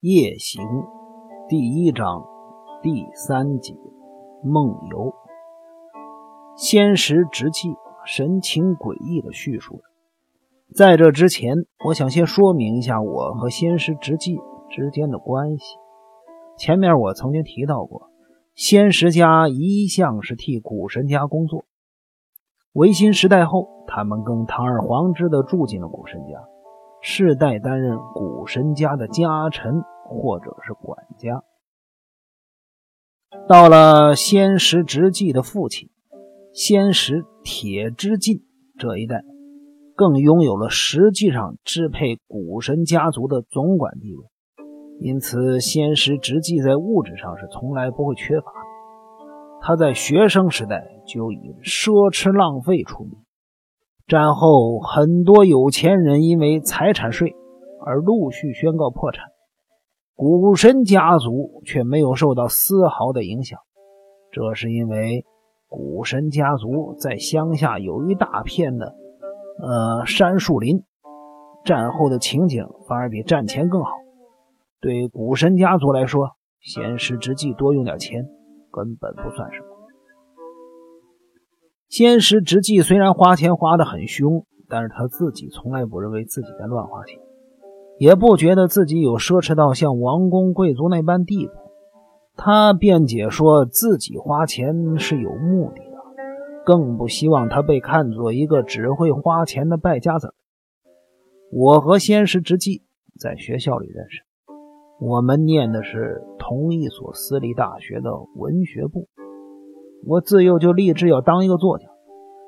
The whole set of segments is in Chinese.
夜行第一章第三节梦游。仙石直记神情诡异的叙述着。在这之前，我想先说明一下我和仙石直记之间的关系。前面我曾经提到过，仙石家一向是替古神家工作。维新时代后，他们更堂而皇之的住进了古神家。世代担任古神家的家臣或者是管家。到了仙石直纪的父亲仙石铁之进这一代，更拥有了实际上支配古神家族的总管地位。因此，仙石直纪在物质上是从来不会缺乏的。他在学生时代就以奢侈浪费出名。战后，很多有钱人因为财产税而陆续宣告破产，古神家族却没有受到丝毫的影响。这是因为古神家族在乡下有一大片的呃山树林，战后的情景反而比战前更好。对古神家族来说，闲时之际多用点钱根本不算什么。仙石直纪虽然花钱花得很凶，但是他自己从来不认为自己在乱花钱，也不觉得自己有奢侈到像王公贵族那般地步。他辩解说自己花钱是有目的的，更不希望他被看作一个只会花钱的败家子。我和仙石直纪在学校里认识，我们念的是同一所私立大学的文学部。我自幼就立志要当一个作家，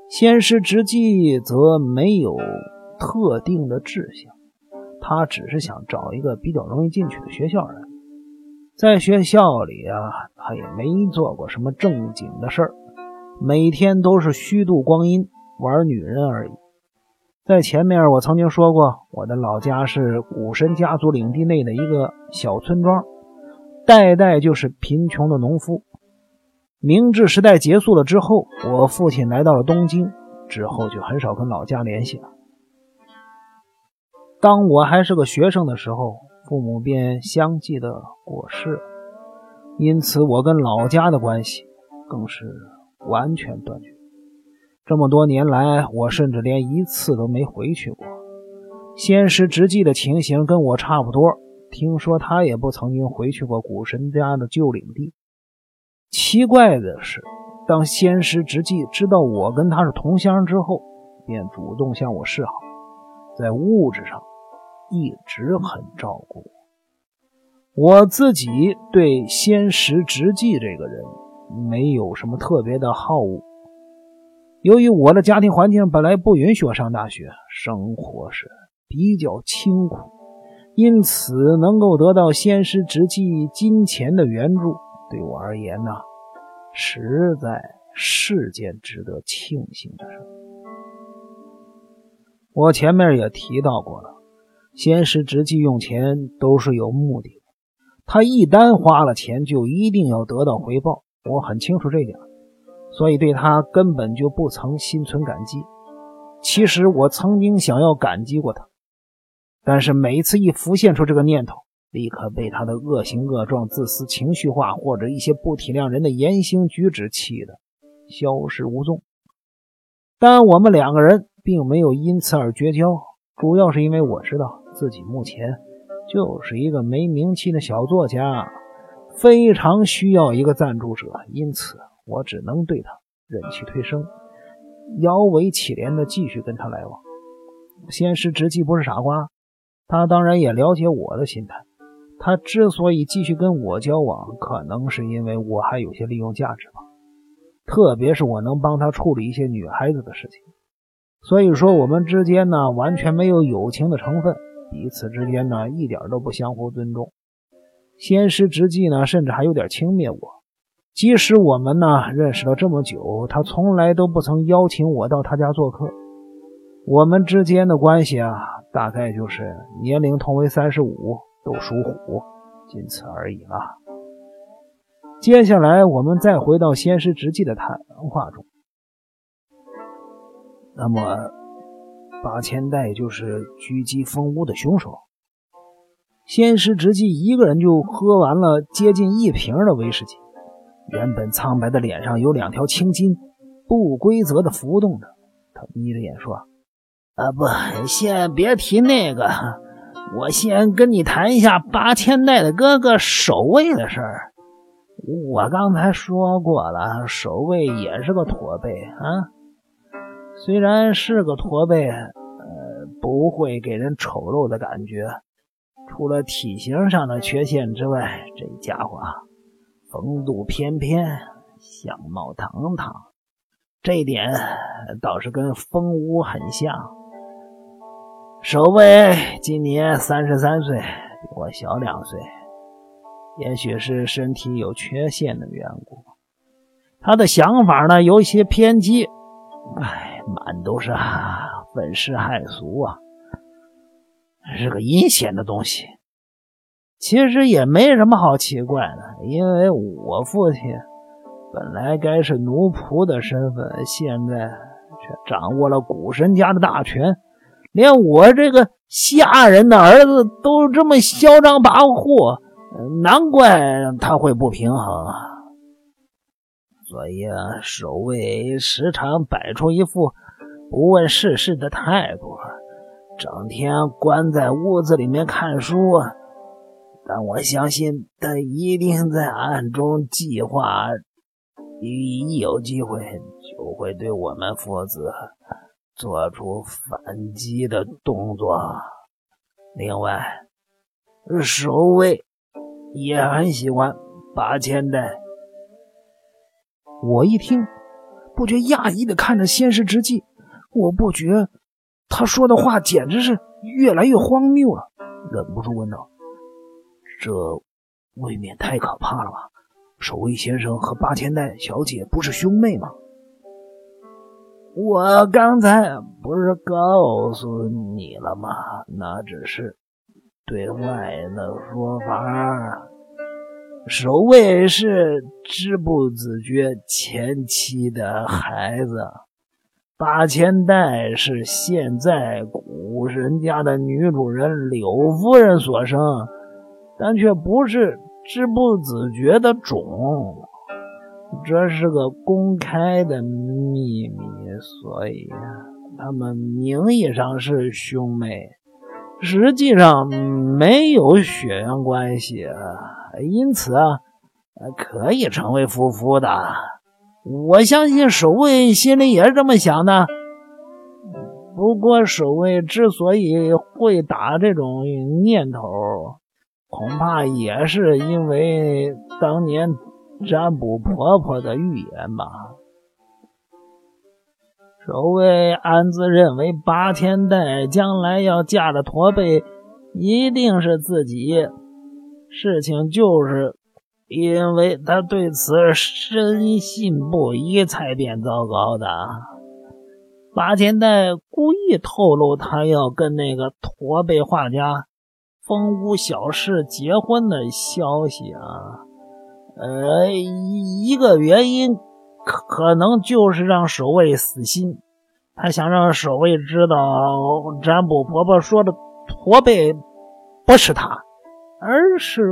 仙师直纪则没有特定的志向，他只是想找一个比较容易进去的学校而已。在学校里啊，他也没做过什么正经的事儿，每天都是虚度光阴，玩女人而已。在前面我曾经说过，我的老家是古神家族领地内的一个小村庄，代代就是贫穷的农夫。明治时代结束了之后，我父亲来到了东京，之后就很少跟老家联系了。当我还是个学生的时候，父母便相继的过世了，因此我跟老家的关系更是完全断绝。这么多年来，我甚至连一次都没回去过。仙师直纪的情形跟我差不多，听说他也不曾经回去过古神家的旧领地。奇怪的是，当仙师直纪知道我跟他是同乡之后，便主动向我示好，在物质上一直很照顾我。我自己对仙师直纪这个人没有什么特别的好恶。由于我的家庭环境本来不允许我上大学，生活是比较清苦，因此能够得到仙师直纪金钱的援助。对我而言呢，实在是件值得庆幸的事。我前面也提到过了，先是直计用钱都是有目的的，他一旦花了钱，就一定要得到回报。我很清楚这点，所以对他根本就不曾心存感激。其实我曾经想要感激过他，但是每一次一浮现出这个念头。立刻被他的恶行恶状、自私、情绪化，或者一些不体谅人的言行举止气得消失无踪。但我们两个人并没有因此而绝交，主要是因为我知道自己目前就是一个没名气的小作家，非常需要一个赞助者，因此我只能对他忍气吞声，摇尾乞怜的继续跟他来往。先师直纪不是傻瓜，他当然也了解我的心态。他之所以继续跟我交往，可能是因为我还有些利用价值吧，特别是我能帮他处理一些女孩子的事情。所以说，我们之间呢完全没有友情的成分，彼此之间呢一点都不相互尊重。先师之际呢，甚至还有点轻蔑我。即使我们呢认识了这么久，他从来都不曾邀请我到他家做客。我们之间的关系啊，大概就是年龄同为三十五。都属虎，仅此而已了。接下来，我们再回到仙师直纪的谈话中。那么，八千代就是狙击蜂屋的凶手。仙师直纪一个人就喝完了接近一瓶的威士忌，原本苍白的脸上有两条青筋，不规则的浮动着。他眯着眼说：“啊，不，先别提那个，我先跟你谈一下八千代的哥哥守卫的事儿。我刚才说过了，守卫也是个驼背啊，虽然是个驼背，呃，不会给人丑陋的感觉。”除了体型上的缺陷之外，这家伙风度翩翩，相貌堂堂，这一点倒是跟风屋很像。守卫今年三十三岁，比我小两岁，也许是身体有缺陷的缘故，他的想法呢有些偏激，哎，满都是愤世骇俗啊。是个阴险的东西，其实也没什么好奇怪的，因为我父亲本来该是奴仆的身份，现在却掌握了古神家的大权，连我这个下人的儿子都这么嚣张跋扈，难怪他会不平衡。所以啊，守卫时常摆出一副不问世事的态度。整天关在屋子里面看书，但我相信他一定在暗中计划，一有机会就会对我们父子做出反击的动作。另外，守卫也很喜欢八千代。我一听，不觉讶异的看着仙师之际，我不觉。他说的话简直是越来越荒谬了，忍不住问道：“这未免太可怕了吧？守卫先生和八千代小姐不是兄妹吗？”我刚才不是告诉你了吗？那只是对外的说法。守卫是知不自觉前妻的孩子。八千代是现在古人家的女主人柳夫人所生，但却不是知不自觉的种，这是个公开的秘密，所以他们名义上是兄妹，实际上没有血缘关系，因此啊，可以成为夫妇的。我相信守卫心里也是这么想的。不过，守卫之所以会打这种念头，恐怕也是因为当年占卜婆婆的预言吧。守卫暗自认为，八千代将来要嫁的驼背一定是自己，事情就是。因为他对此深信不疑，才变糟糕的。八千代故意透露他要跟那个驼背画家风屋小氏结婚的消息啊，呃，一个原因可可能就是让守卫死心，他想让守卫知道占卜婆婆说的驼背不是他，而是。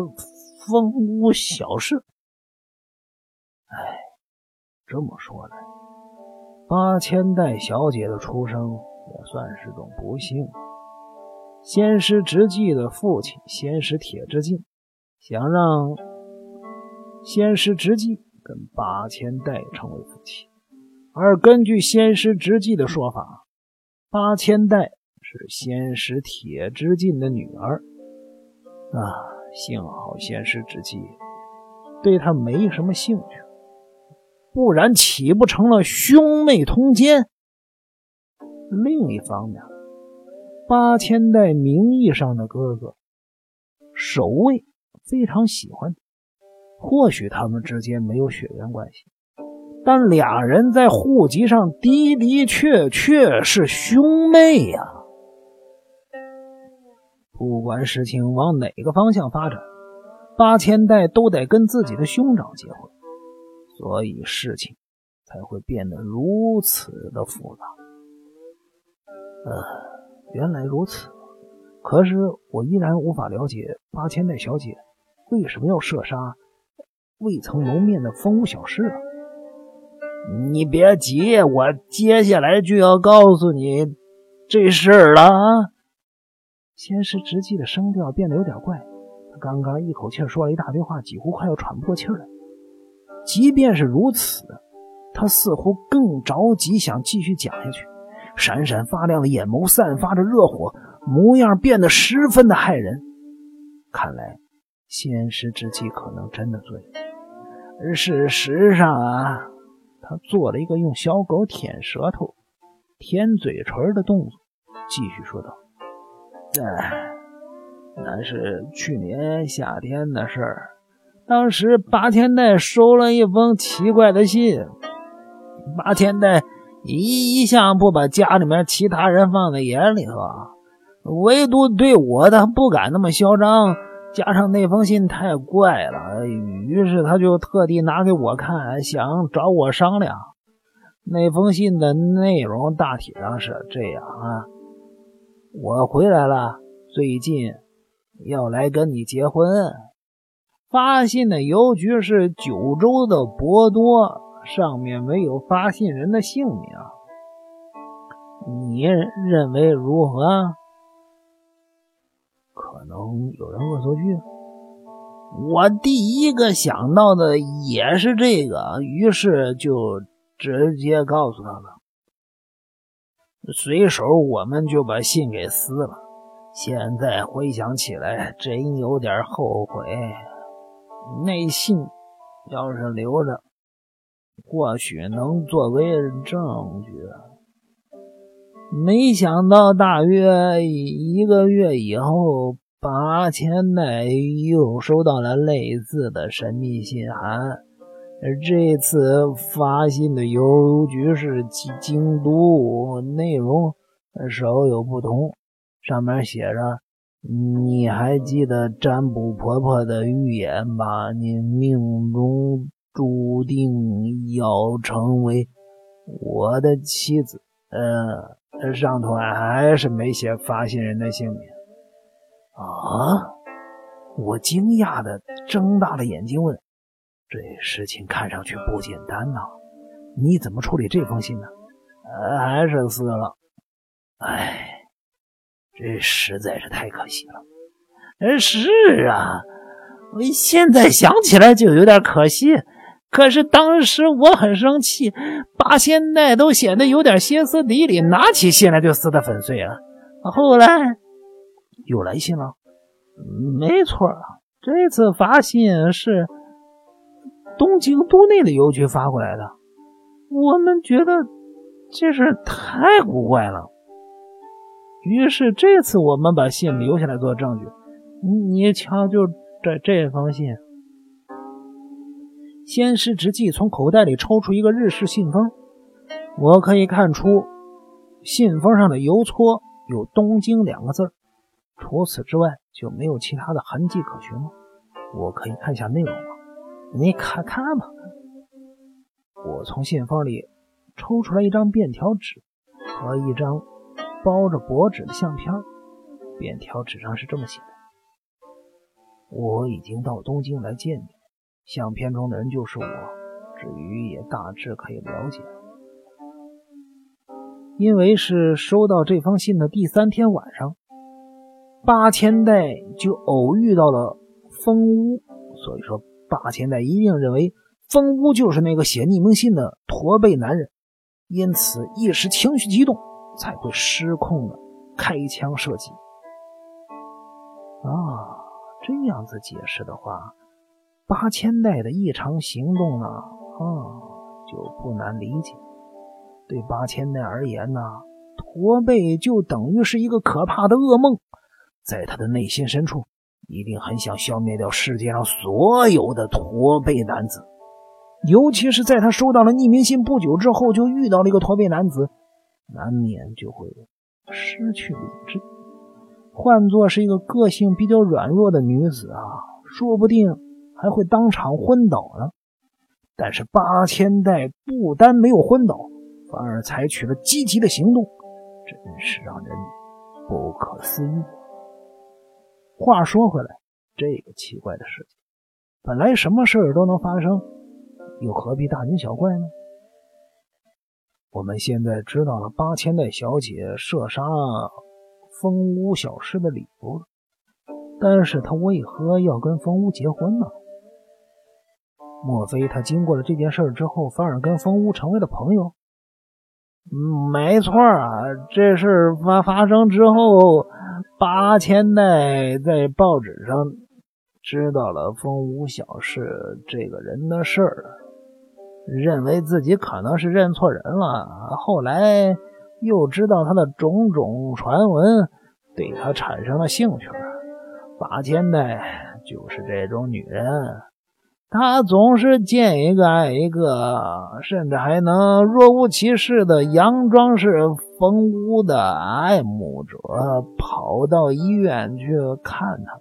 风屋小事，哎，这么说来，八千代小姐的出生也算是种不幸。仙师直纪的父亲仙师铁之进想让仙师直纪跟八千代成为夫妻，而根据仙师直纪的说法，八千代是仙师铁之进的女儿啊。幸好仙师之际对他没什么兴趣，不然岂不成了兄妹通奸？另一方面，八千代名义上的哥哥守卫非常喜欢他或许他们之间没有血缘关系，但俩人在户籍上的的确确是兄妹呀。不管事情往哪个方向发展，八千代都得跟自己的兄长结婚，所以事情才会变得如此的复杂。呃，原来如此，可是我依然无法了解八千代小姐为什么要射杀未曾谋面的风屋小师啊！你别急，我接下来就要告诉你这事儿了啊！仙师直气的声调变得有点怪，他刚刚一口气说了一大堆话，几乎快要喘不过气来。即便是如此，他似乎更着急想继续讲下去。闪闪发亮的眼眸散发着热火，模样变得十分的骇人。看来仙师之气可能真的醉了。而事实上啊，他做了一个用小狗舔舌头、舔嘴唇的动作，继续说道：“哎，那是去年夏天的事儿。当时八千代收了一封奇怪的信，八千代。”一一向不把家里面其他人放在眼里头，唯独对我他不敢那么嚣张。加上那封信太怪了，于是他就特地拿给我看，想找我商量。那封信的内容大体上是这样啊：我回来了，最近要来跟你结婚。发信的邮局是九州的博多。上面没有发信人的姓名，你认为如何？能有人恶作剧。我第一个想到的也是这个，于是就直接告诉他了。随手我们就把信给撕了。现在回想起来，真有点后悔。那信要是留着。或许能作为证据。没想到，大约一个月以后，八千代又收到了类似的神秘信函。这次发信的邮局是京都，内容稍有不同。上面写着：“你还记得占卜婆婆的预言吧？你命中……”注定要成为我的妻子。呃，上头还是没写发信人的姓名。啊！我惊讶的睁大了眼睛问：“这事情看上去不简单呐，你怎么处理这封信呢？”，还是撕了。哎，这实在是太可惜了。呃，是啊，我现在想起来就有点可惜。可是当时我很生气，八千代都显得有点歇斯底里，拿起信来就撕得粉碎了。后来有来信了，没错，这次发信是东京都内的邮局发过来的。我们觉得这事太古怪了，于是这次我们把信留下来做证据。你瞧，就这这封信。仙师直纪从口袋里抽出一个日式信封，我可以看出信封上的邮戳有“东京”两个字，除此之外就没有其他的痕迹可寻了。我可以看一下内容吗？你看看吧。我从信封里抽出来一张便条纸和一张包着薄纸的相片。便条纸上是这么写的：“我已经到东京来见你。”相片中的人就是我，至于也大致可以了解。因为是收到这封信的第三天晚上，八千代就偶遇到了风屋，所以说八千代一定认为风屋就是那个写匿名信的驼背男人，因此一时情绪激动才会失控的开枪射击。啊，这样子解释的话。八千代的异常行动呢，啊，就不难理解。对八千代而言呢，驼背就等于是一个可怕的噩梦，在他的内心深处，一定很想消灭掉世界上所有的驼背男子。尤其是在他收到了匿名信不久之后，就遇到了一个驼背男子，难免就会失去理智。换做是一个个性比较软弱的女子啊，说不定。还会当场昏倒呢，但是八千代不单没有昏倒，反而采取了积极的行动，真是让人不可思议。话说回来，这个奇怪的事情，本来什么事儿都能发生，又何必大惊小怪呢？我们现在知道了八千代小姐射杀风屋小师的理由了，但是她为何要跟风屋结婚呢？莫非她经过了这件事之后，反而跟风屋成为了朋友？没错啊，这事发发生之后，八千代在报纸上知道了风无小事这个人的事儿，认为自己可能是认错人了。后来又知道他的种种传闻，对他产生了兴趣。八千代就是这种女人。他总是见一个爱一个，甚至还能若无其事的佯装是冯屋的爱慕者，跑到医院去看他。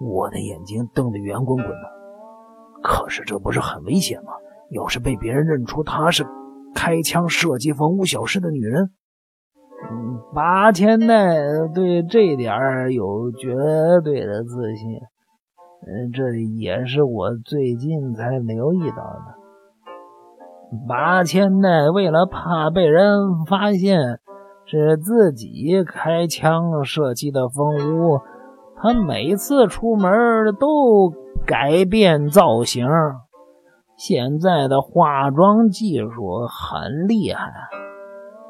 我的眼睛瞪得圆滚滚的。可是这不是很危险吗？要是被别人认出他是开枪射击冯屋小师的女人，嗯，八千代对这点有绝对的自信。嗯，这也是我最近才留意到的。八千代为了怕被人发现是自己开枪射击的风屋，他每次出门都改变造型。现在的化妆技术很厉害，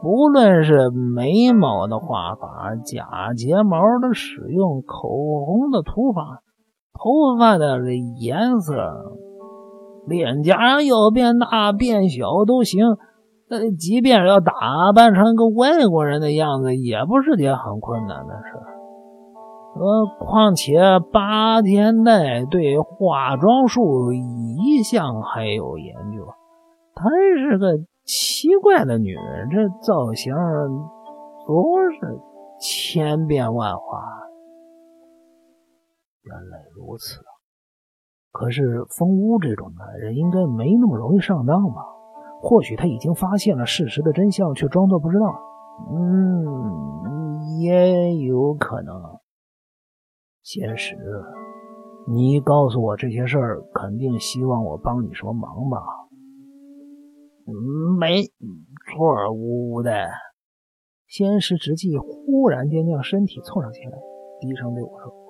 不论是眉毛的画法、假睫毛的使用、口红的涂法。头发的颜色，脸颊要变大变小都行。呃，即便要打扮成个外国人的样子，也不是件很困难的事。呃，况且八千代对化妆术一向还有研究。她是个奇怪的女人，这造型总是千变万化。原来如此啊！可是风屋这种男人应该没那么容易上当吧？或许他已经发现了事实的真相，却装作不知道。嗯，也有可能。仙石，你告诉我这些事儿，肯定希望我帮你什么忙吧？没错，呜呜的。仙石直纪忽然间将身体凑上前来，低声对我说。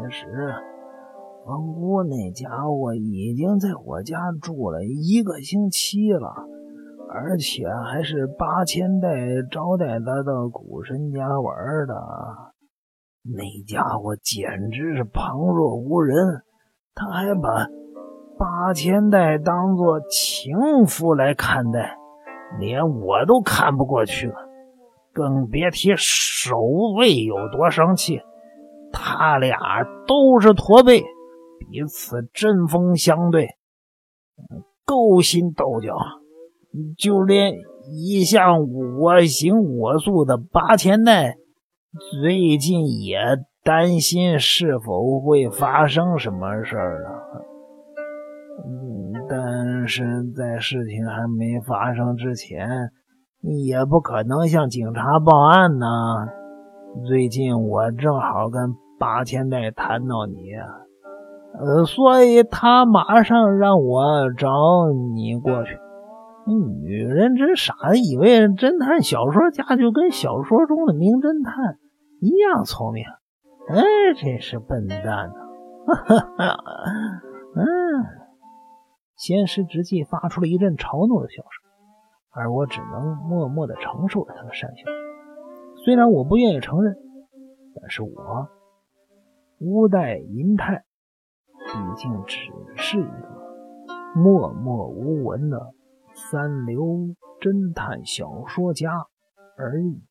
其实，王姑那家伙已经在我家住了一个星期了，而且还是八千代招待他到古神家玩的。那家伙简直是旁若无人，他还把八千代当做情妇来看待，连我都看不过去了，更别提守卫有多生气。他俩都是驼背，彼此针锋相对，勾心斗角。就连一向我行我素的八千代，最近也担心是否会发生什么事儿啊。嗯，但是在事情还没发生之前，也不可能向警察报案呢。最近我正好跟八千代谈到你，呃，所以他马上让我找你过去。女人真傻，以为侦探小说家就跟小说中的名侦探一样聪明。哎，真是笨蛋呐！哈哈，嗯，仙师直纪发出了一阵嘲弄的笑声，而我只能默默的承受着他的善笑。虽然我不愿意承认，但是我乌代银泰毕竟只是一个默默无闻的三流侦探小说家而已。